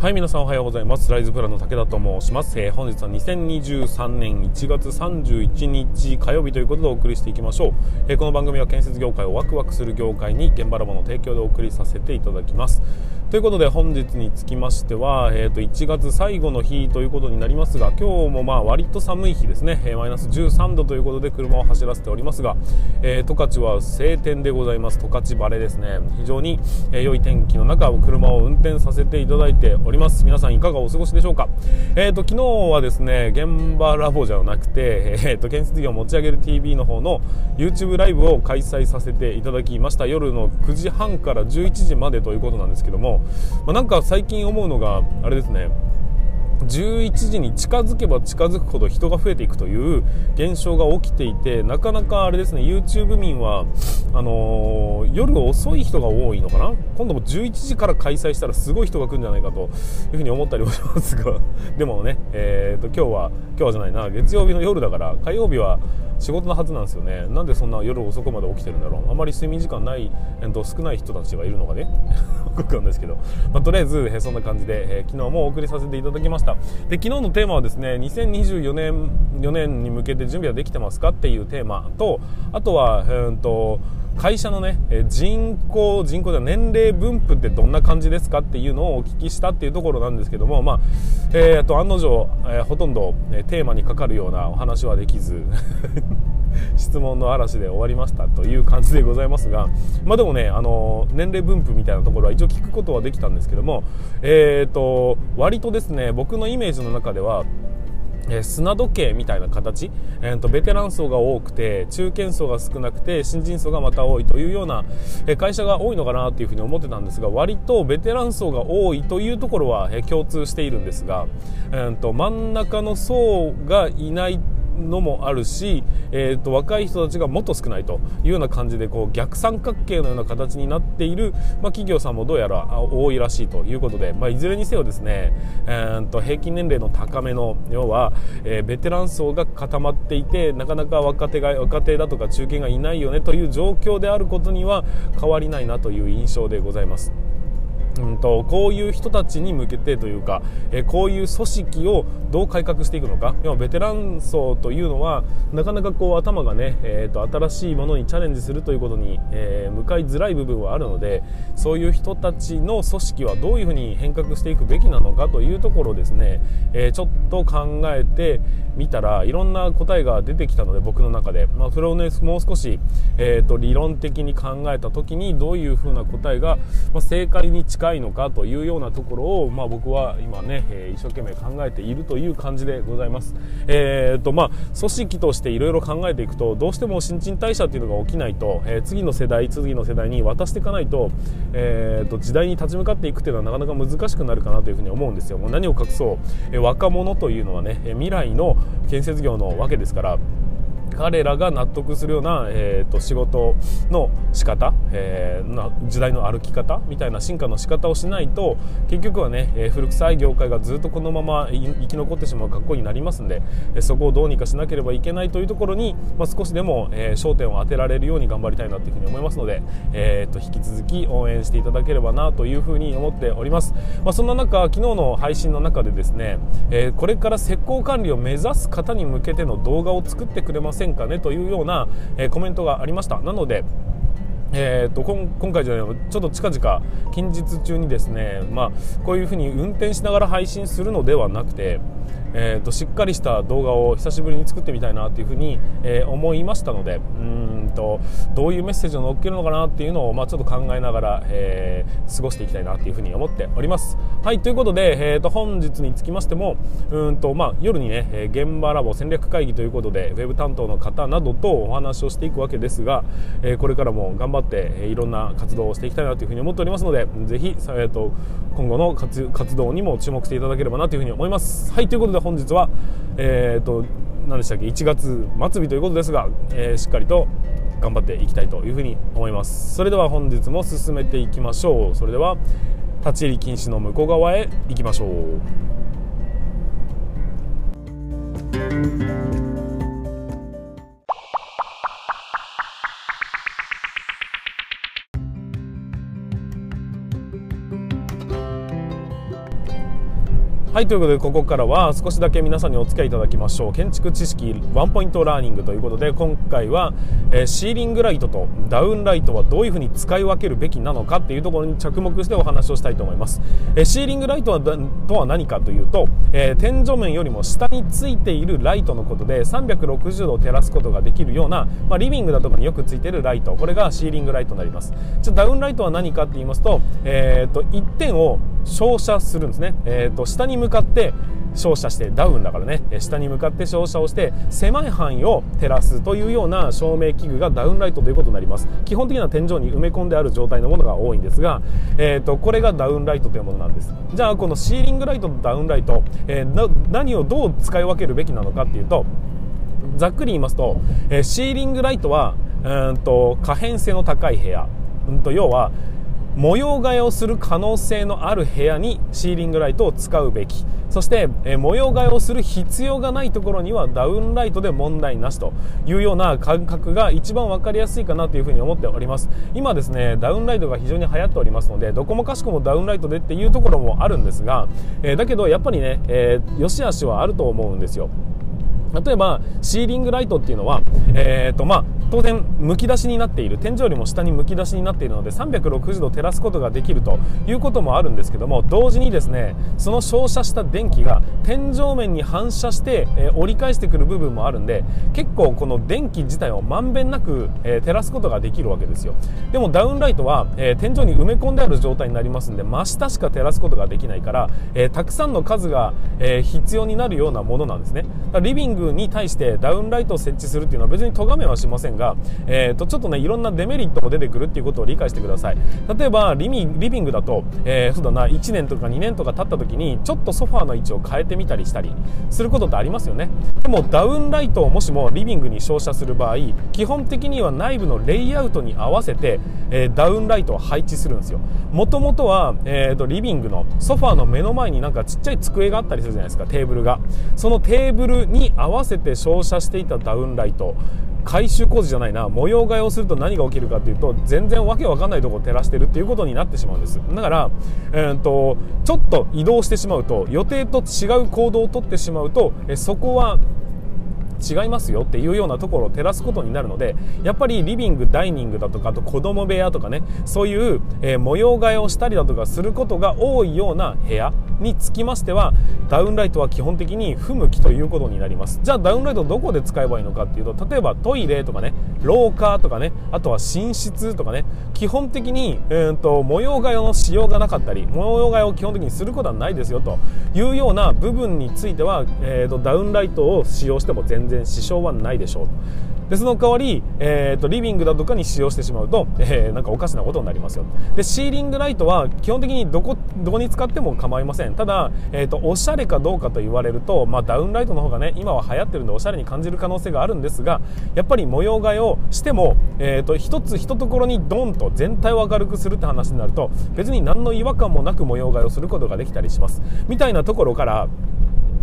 はい皆さんおはようございます。ライズプラの武田と申します、えー、本日は2023年1月31日火曜日ということでお送りしていきましょう、えー、この番組は建設業界をワクワクする業界に現場ラボの提供でお送りさせていただきます。ということで本日につきましては、えー、と1月最後の日ということになりますが今日もまあ割と寒い日ですね、え、マイナス13度ということで車を走らせておりますが、えー、十勝は晴天でございます。十勝晴れですね。非常に、え、良い天気の中車を運転させていただいております。皆さんいかがお過ごしでしょうか？え、ー、と昨日はですね現場ラボじゃなくてえっ、ー、と建設業を持ち上げる TV の方の YouTube ライブを開催させていただきました。夜の9時半から11時までということなんですけどもまあ、なんか最近思うのがあれですね。11時に近づけば近づくほど人が増えていくという現象が起きていてなかなかあれですね YouTube 民はあのー、夜遅い人が多いのかな？今度も11時から開催したらすごい人が来るんじゃないかというふうに思ったりもしますが。でもね、えーと、今日は今日はじゃないな月曜日の夜だから火曜日は仕事のはずなんですよね。なんでそんな夜遅くまで起きてるんだろう。あまり睡眠時間ない、えーと、少ない人たちがいるのがね 僕なんですけど、まあ、とりあえず、えー、そんな感じで、えー、昨日もお送りさせていただきました。で昨日のテーマはですね2024年4年に向けて準備はできてますかっていうテーマとあとは、えーと会社のね人口人口では年齢分布ってどんな感じですかっていうのをお聞きしたっていうところなんですけどもまあえーと、案の定、えー、ほとんど、えテーマにかかるようなお話はできず 質問の嵐で終わりましたという感じでございますが、まあ、でもね、あの年齢分布みたいなところは一応聞くことはできたんですけども、えーと割とですね僕のイメージの中ではえ砂時計みたいな形、えーと、ベテラン層が多くて中堅層が少なくて新人層がまた多いというような、え会社が多いのかなというふうに思ってたんですが割とベテラン層が多いというところは、え共通しているんですが、えーと真ん中の層がいないのもあるし、えーと、若い人たちがもっと少ないというような感じでこう逆三角形のような形になっている、まあ、企業さんもどうやら多いらしいということで、まあ、いずれにせよですね、えーと、平均年齢の高めの要は、えー、ベテラン層が固まっていてなかなか若手が若手だとか中堅がいないよねという状況であることには変わりないなという印象でございます。うんと、こういう人たちに向けてというか、えこういう組織をどう改革していくのか。要はベテラン層というのはなかなかこう頭がね、えーと、新しいものにチャレンジするということに、えー、向かいづらい部分はあるのでそういう人たちの組織はどういうふうに変革していくべきなのかというところをですね、えー、ちょっと考えてみたらいろんな答えが出てきたので僕の中で、まあ、それをねもう少し、えーと、理論的に考えた時にどういうふうな答えが、まあ、正解に近いのかというようなところを、まあ、僕は今ね、えー、一生懸命考えているという感じでございます。えーとまあ、組織としていろいろ考えていくとどうしても新陳代謝っていうのが起きないと、えー、次の世代次の世代に渡していかないと,、えーと、時代に立ち向かっていくっていうのはなかなか難しくなるかなというふうに思うんですよ。もう何を隠そう、えー、若者というのはね未来の建設業のわけですから彼らが納得するような、えーと、仕事の仕方、えー、な時代の歩き方みたいな進化の仕方をしないと結局はね、えー、古臭い業界がずっとこのまま生き残ってしまう格好になりますんで、えー、そこをどうにかしなければいけないというところに、まあ、少しでも、え焦点を当てられるように頑張りたいなというふうに思いますので、えーと、引き続き応援していただければなというふうに思っております、まあ、そんな中昨日の配信の中でですね、えこれから施工管理を目指す方に向けての動画を作ってくれませんかねというような、えー、コメントがありました。なのでえーと、今回じゃないちょっと近々近日中にですね、まあ、こういうふうに運転しながら配信するのではなくて、えーと、しっかりした動画を久しぶりに作ってみたいなというふうに、えー、思いましたのでうんとどういうメッセージを載っけるのかなっていうのを、まあ、ちょっと考えながら、えー、過ごしていきたいなというふうに思っております。はいということで、えーと、本日につきましてもうんと、まあ、夜にね現場ラボ戦略会議ということでウェブ担当の方などとお話をしていくわけですが、えー、これからも頑張って、いろんな活動をしていきたいなというふうに思っておりますのでぜひ、えーと、今後の活動にも注目していただければなというふうに思います。はいということで本日は、えーと、何でしたっけ1月末日ということですが、えー、しっかりと頑張っていきたいというふうに思います。それでは本日も進めていきましょう。それでは立ち入り禁止の向こう側へ行きましょう。はいということでここからは少しだけ皆さんにお付き合いいただきましょう。建築知識ワンポイントラーニングということで今回は、えー、シーリングライトとダウンライトはどういうふうに使い分けるべきなのかっていうところに着目してお話をしたいと思います、えー、シーリングライトはとは何かというと、えー、天井面よりも下についているライトのことで360度照らすことができるような、まあ、リビングだとかによくついているライトこれがシーリングライトになります。じゃダウンライトは何かって言いますと,、えーと、一点を照射するんですね、えーと下に向かって照射してダウンだからね。下に向かって照射をして狭い範囲を照らすというような照明器具がダウンライトということになります。基本的には天井に埋め込んである状態のものが多いんですが、えーと、これがダウンライトというものなんです。じゃあこのシーリングライトとダウンライト、えー、何をどう使い分けるべきなのかっていうとざっくり言いますと、えー、シーリングライトはうんと可変性の高い部屋、うんと要は模様替えをする可能性のある部屋にシーリングライトを使うべき。そして、え模様替えをする必要がないところにはダウンライトで問題なしというような感覚が一番分かりやすいかなというふに思っております。今ですねダウンライトが非常に流行っておりますのでどこもかしこもダウンライトでっていうところもあるんですが、えだけどやっぱりね、えー、良し悪しはあると思うんですよ。例えばシーリングライトっていうのは、えーとまあ、当然むき出しになっている天井よりも下にむき出しになっているので360度照らすことができるということもあるんですけども同時にですねその照射した電気が天井面に反射して、えー、折り返してくる部分もあるんで結構この電気自体をまんべんなく、えー、照らすことができるわけですよ。でもダウンライトは、えー、天井に埋め込んである状態になりますんで真下しか照らすことができないから、えたくさんの数が、え必要になるようなものなんですね。リビングに対してダウンライトを設置するっていうのは別に咎めはしませんが、えー、とちょっとねいろんなデメリットも出てくるっていうことを理解してください。例えばリビングだと、えー、そうだな1年とか2年とか経った時にちょっとソファーの位置を変えてみたりしたりすることってありますよね。でもダウンライトをもしもリビングに照射する場合基本的には内部のレイアウトに合わせて、えー、ダウンライトを配置するんですよ。もともとは、えーと、リビングのソファーの目の前になんかちっちゃい机があったりするじゃないですかテーブルが。そのテーブルに合わせて照射していたダウンライト。改修工事じゃないな。模様替えをすると何が起きるかっていうと全然わけわかんないところを照らしてるっていうことになってしまうんです。だから、えーと、ちょっと移動してしまうと予定と違う行動をとってしまうとえそこは違いますよっていうようなところを照らすことになるのでやっぱりリビングダイニングだとかあと子供部屋とかねそういう、えー、模様替えをしたりだとかすることが多いような部屋につきましてはダウンライトは基本的に不向きということになります。じゃあダウンライトどこで使えばいいのかっていうと例えばトイレとかね廊下とかねあとは寝室とかね基本的に、えーと、模様替えのしようがなかったり模様替えを基本的にすることはないですよというような部分については、えーとダウンライトを使用しても全然然支障はないでしょうでその代わり、えーと、リビングだとかに使用してしまうと、えー、なんかおかしなことになりますよでシーリングライトは基本的にどこどこに使っても構いません。ただ、えーと、おしゃれかどうかと言われると、まあ、ダウンライトの方がね今は流行ってるんでおしゃれに感じる可能性があるんですがやっぱり模様替えをしても、えーと、一つ一ところにドンと全体を明るくするって話になると別に何の違和感もなく模様替えをすることができたりします。みたいなところから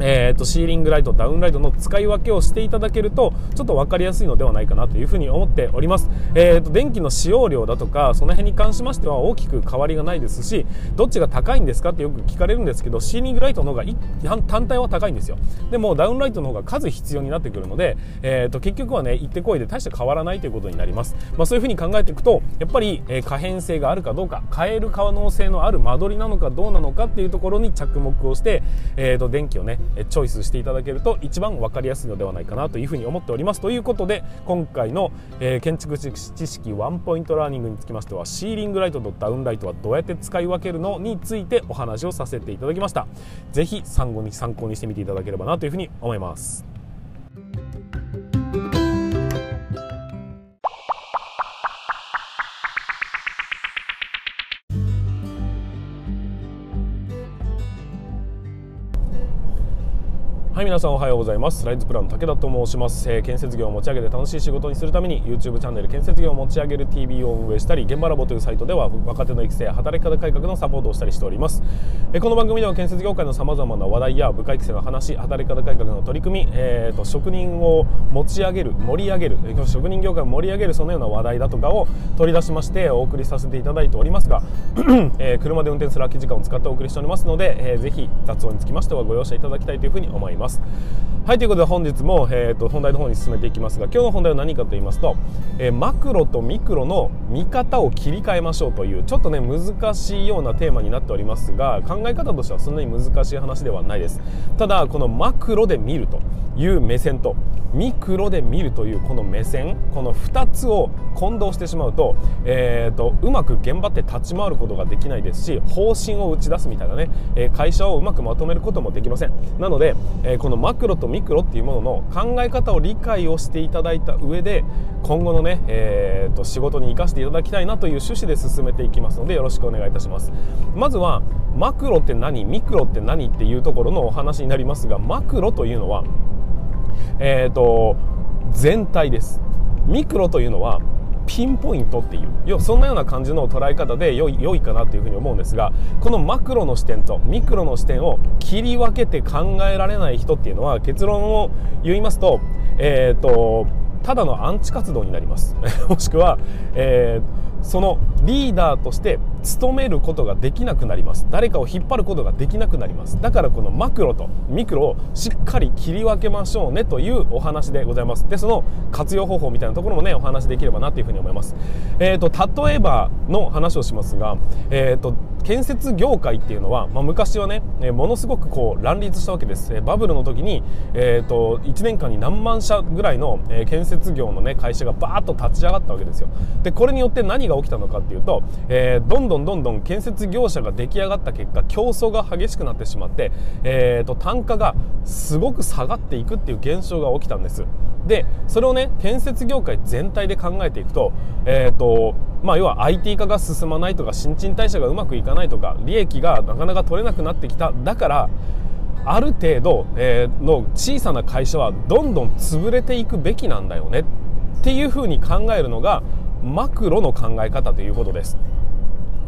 えーと、シーリングライト、ダウンライトの使い分けをしていただけるとちょっと分かりやすいのではないかなというふうに思っております、えーと、電気の使用量だとかその辺に関しましては大きく変わりがないですしどっちが高いんですかってよく聞かれるんですけどシーリングライトの方が単体は高いんですよ。でもダウンライトの方が数必要になってくるので、えーと、結局はね行ってこいで大して変わらないということになります、まあ、そういうふうに考えていくとやっぱり、え、可変性があるかどうか変える可能性のある間取りなのかどうなのかっていうところに着目をして、えー、と電気をねチョイスしていただけると一番分かりやすいのではないかなというふうに思っております。ということで今回の、え、建築知識ワンポイントラーニングにつきましてはシーリングライトとダウンライトはどうやって使い分けるのについてお話をさせていただきました。是非参考に参考にしてみていただければなというふうに思います。はい皆さんおはようございます。ライズプランの武田と申します、えー、建設業を持ち上げて楽しい仕事にするために YouTube チャンネル建設業を持ち上げる TV を運営したり現場ラボというサイトでは若手の育成働き方改革のサポートをしたりしております、えー、この番組では建設業界のさまざまな話題や部下育成の話働き方改革の取り組み、えーと、職人を持ち上げる盛り上げる、えー、職人業界を盛り上げるそのような話題だとかを取り出しましてお送りさせていただいておりますが、えー、車で運転する空き時間を使ってお送りしておりますので、えー、ぜひ雑音につきましてはご容赦いただきたいというふうに思います。はいということで本日も、えーと、本題の方に進めていきますが今日の本題は何かと言いますと、えー、マクロとミクロの見方を切り替えましょうというちょっとね難しいようなテーマになっておりますが考え方としてはそんなに難しい話ではないです。ただこのマクロで見るという目線とミクロで見るというこの目線この2つを混同してしまうと,、えーと、うまく現場って立ち回ることができないですし方針を打ち出すみたいなね、えー、会社をうまくまとめることもできません。なので、えー、このマクロとミクロっていうものの考え方を理解をしていただいた上で今後のね、えーと、仕事に生かしていただきたいなという趣旨で進めていきますのでよろしくお願いいたします。まずはマクロって何ミクロって何っていうところのお話になりますがマクロというのはえーと、全体です。ミクロというのはピンポイントっていうそんなような感じの捉え方で良い良いかなというふうに思うんですがこのマクロの視点とミクロの視点を切り分けて考えられない人っていうのは結論を言いますと,、えーと、ただのアンチ活動になります。もしくは、えーそのリーダーとして務めることができなくなります。誰かを引っ張ることができなくなります。だからこのマクロとミクロをしっかり切り分けましょうねというお話でございます。でその活用方法みたいなところもねお話できればなというふうに思います。えっ、ー、と例えばの話をしますがえっ、ー、と建設業界っていうのは、まあ、昔はね、えものすごくこう乱立したわけです、えバブルの時に、えーと、1年間に何万社ぐらいの、え建設業の、ね、会社がバーッと立ち上がったわけですよ。でこれによって何が起きたのかっていうと、えー、どんどんどんどん建設業者が出来上がった結果競争が激しくなってしまって、えーと、単価がすごく下がっていくっていう現象が起きたんです。でそれをね建設業界全体で考えていくと,、えーとまあ、要は IT 化が進まないとか新陳代謝がうまくいかないかないとか利益がなかなか取れなくなってきただからある程度、え、の小さな会社はどんどん潰れていくべきなんだよねっていうふうに考えるのがマクロの考え方ということです。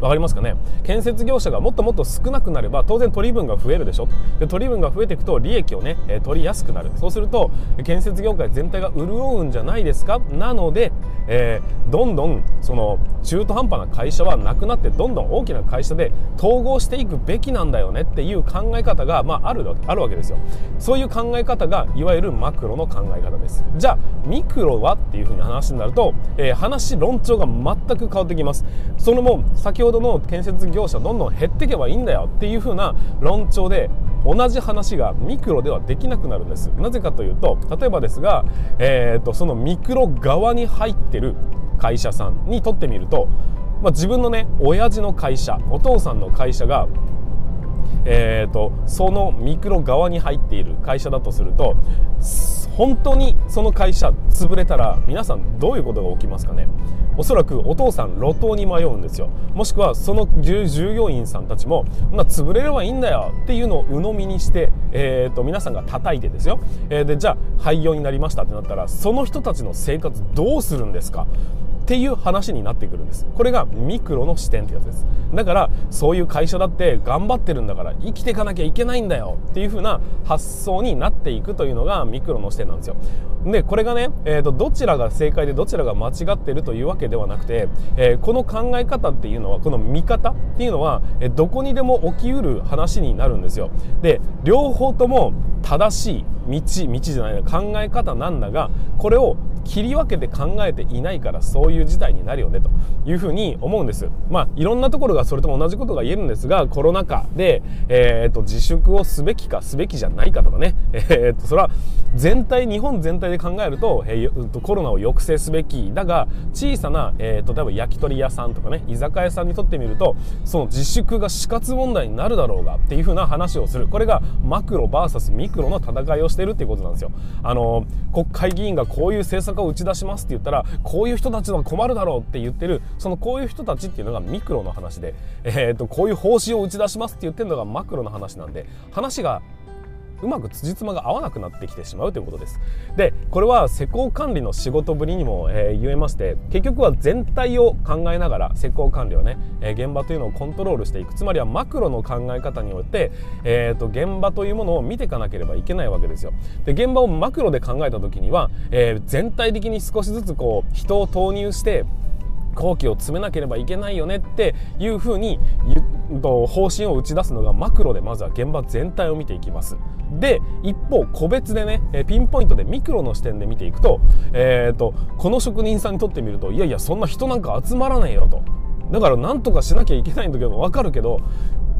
分かりますかね？建設業者がもっともっと少なくなれば当然取り分が増えるでしょ？で取り分が増えていくと利益をね、取りやすくなる。そうすると建設業界全体が潤うんじゃないですか？なので、えー、どんどんその中途半端な会社はなくなってどんどん大きな会社で統合していくべきなんだよね？っていう考え方が、まあ、あるあるわけですよ。そういう考え方がいわゆるマクロの考え方です。じゃあミクロは？っていうふうに話になると、えー、話論調が全く変わってきます。そのも先ほどどの建設業者どんどん減っていけばいいんだよっていう風な論調で同じ話がミクロではできなくなるんです。なぜかというと例えばですが、えーと、そのミクロ側に入ってる会社さんにとってみると、まあ、自分のね親父の会社お父さんの会社がえーと、そのミクロ側に入っている会社だとすると本当にその会社潰れたら皆さんどういうことが起きますかね？おそらくお父さん路頭に迷うんですよ。もしくはその従業員さんたちもな潰れればいいんだよっていうのを鵜呑みにして、えーと、皆さんが叩いてですよ、えー、でじゃあ廃業になりましたってなったらその人たちの生活どうするんですか？っていう話になってくるんです。これがミクロの視点ってやつです。だからそういう会社だって頑張ってるんだから生きていかなきゃいけないんだよ。っていう風な発想になっていくというのがミクロの視点なんですよ。でこれがね、えーと、どちらが正解でどちらが間違ってるというわけではなくて、えー、この考え方っていうのはこの見方っていうのは、え、どこにでも起きうる話になるんですよ。で両方とも正しい道道じゃない考え方なんだがこれを切り分けて考えていないからそういういう事態になるよねというふうに思うんです。まあいろんなところがそれとも同じことが言えるんですがコロナ禍で、えーと、自粛をすべきかすべきじゃないかとかね、えーと、それは全体日本全体で考えると,、えー、コロナを抑制すべきだが小さな、えー、例えば焼き鳥屋さんとかね居酒屋さんにとってみるとその自粛が死活問題になるだろうがっていうふうな話をする。これがマクロ VS ミクロの戦いをしてるっていうことなんですよ。あの国会議員がこういう政策を打ち出しますって言ったらこういう人たちの困るだろうって言ってるそのこういう人たちっていうのがミクロの話で、えーと、こういう方針を打ち出しますって言ってるのがマクロの話なんで話がうまく辻褄が合わなくなってきてしまうということです。でこれは施工管理の仕事ぶりにも、えー、言えまして結局は全体を考えながら施工管理はね、えー、現場というのをコントロールしていく。つまりはマクロの考え方によって、えーと、現場というものを見ていかなければいけないわけですよ。で現場をマクロで考えた時には、えー、全体的に少しずつこう人を投入して工期を詰めなければいけないよねっていうふうに方針を打ち出すのがマクロでまずは現場全体を見ていきます。で一方個別でねピンポイントでミクロの視点で見ていくと,、えーと、この職人さんにとってみるといやいやそんな人なんか集まらねえよと。だから何とかしなきゃいけないんだけど分かるけど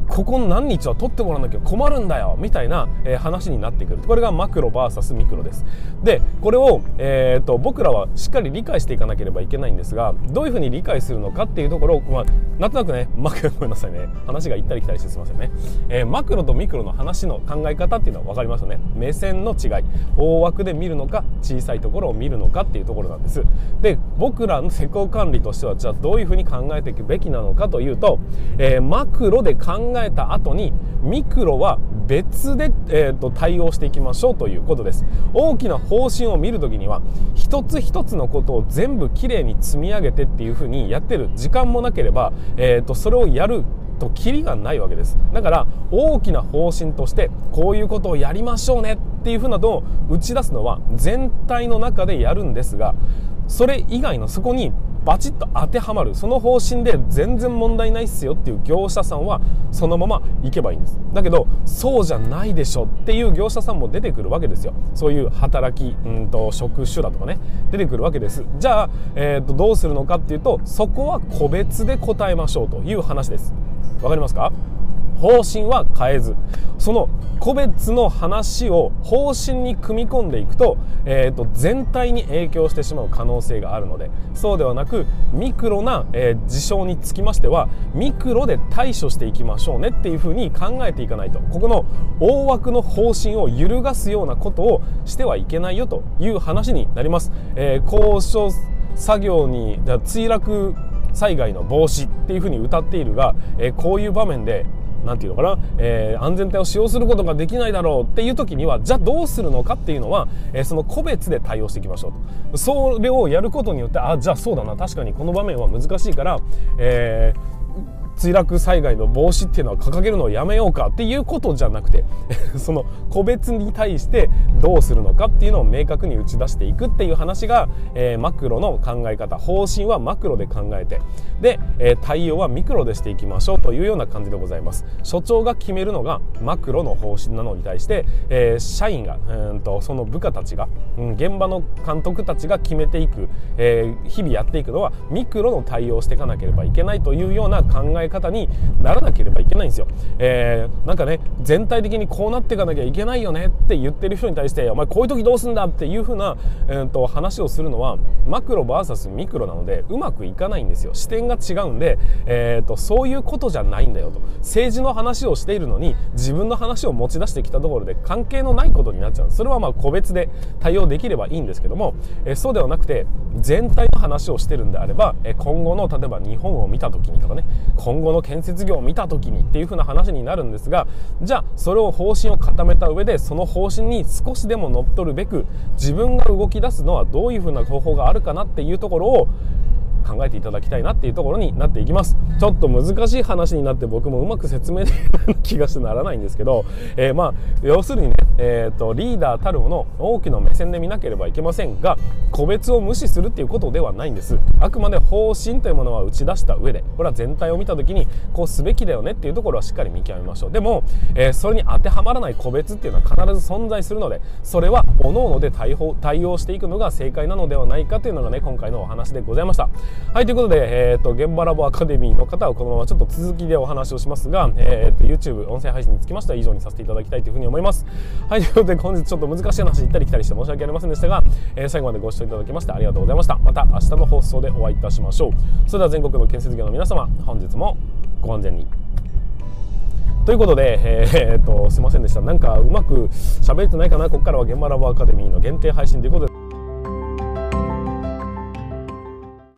ここ何日は取ってもらわなきゃ困るんだよみたいな、えー、話になってくる。これがマクロ VS ミクロです。でこれを、えーと、僕らはしっかり理解していかなければいけないんですがどういうふうに理解するのかっていうところを、まあ、なんとなくねマクロごめんなさいね。話が行ったり来たりしてすいませんね、えー、マクロとミクロの話の考え方っていうのは分かりますよね。目線の違い。大枠で見るのか小さいところを見るのかっていうところなんです。で僕らの施工管理としてはじゃあどういうふうに考えていくべきなのかというと、えー、マクロで考ええた後にミクロは別で、えーと、対応していきましょうということです。大きな方針を見るときには一つ一つのことを全部きれいに積み上げてっていうふうにやってる時間もなければ、えーと、それをやるとキリがないわけです。だから大きな方針としてこういうことをやりましょうねっていうふうなのを打ち出すのは全体の中でやるんですがそれ以外のそこにバチッと当てはまるその方針で全然問題ないっすよっていう業者さんはそのまま行けばいいんです。だけどそうじゃないでしょっていう業者さんも出てくるわけですよ。そういう働きうんと職種だとかね。出てくるわけです。じゃあ、えー、とどうするのかっていうとそこは個別で答えましょうという話です。わかりますか？方針は変えずその個別の話を方針に組み込んでいくと,、えーと、全体に影響してしまう可能性があるのでそうではなくミクロな、えー、事象につきましてはミクロで対処していきましょうねっていうふうに考えていかないとここの大枠の方針を揺るがすようなことをしてはいけないよという話になります。えー、交渉作業に墜落災害の防止っていうふうに歌っているが、えー、こういう場面で何て言うのかな、えー、安全帯を使用することができないだろうっていう時にはじゃあどうするのかっていうのは、えー、その個別で対応していきましょうと。それをやることによってあじゃあそうだな。確かにこの場面は難しいから、えー墜落災害の防止っていうのは掲げるのをやめようかっていうことじゃなくて その個別に対してどうするのかっていうのを明確に打ち出していくっていう話が、えー、マクロの考え方方針はマクロで考えてで、えー、対応はミクロでしていきましょうというような感じでございます。所長が決めるのがマクロの方針なのに対して、えー、社員がうんとその部下たちが、うん、現場の監督たちが決めていく、え日々やっていくのはミクロの対応していかなければいけないというような考ええ方にならなければいけないんですよ。えー、なんかね全体的にこうなっていかなきゃいけないよねって言ってる人に対してお前こういう時どうすんだっていう風な、えーと、話をするのはマクロ VS ミクロなのでうまくいかないんですよ。視点が違うんで、えーと、そういうことじゃないんだよと。政治の話をしているのに自分の話を持ち出してきたところで関係のないことになっちゃう。それはまあ個別で対応できればいいんですけども、えー、そうではなくて全体の話をしてるんであれば、え今後の例えば日本を見た時にとかね今後の建設業を見た時にっていう風な話になるんですがじゃあそれを方針を固めた上でその方針に少しでも乗っ取るべく自分が動き出すのはどういうふうな方法があるかなっていうところを考えていただきたいなっていうところになっていきます。ちょっと難しい話になって僕もうまく説明できる気がしてならないんですけど、えー、まあ要するにね、えーと、リーダーたるもの大きな目線で見なければいけませんが個別を無視するっていうことではないんです。あくまで方針というものは打ち出した上でこれは全体を見た時にこうすべきだよねっていうところはしっかり見極めましょう。でも、えー、それに当てはまらない個別っていうのは必ず存在するのでそれは各々で対応対応していくのが正解なのではないかというのがね今回のお話でございました。はいということで、えーと、現場ラボアカデミーの方はこのままちょっと続きでお話をしますが、えーと、YouTube 音声配信につきましては以上にさせていただきたいというふうに思います。はいということで本日ちょっと難しい話行ったり来たりして申し訳ありませんでしたが、えー、最後までご視聴いただきましてありがとうございました。また明日の放送でお会いいたしましょう。それでは全国の建設業の皆様本日もご安全に。ということで、えー、っとすいませんでした。なんかうまく喋れてないかな？ここからは現場ラボアカデミーの限定配信ということで。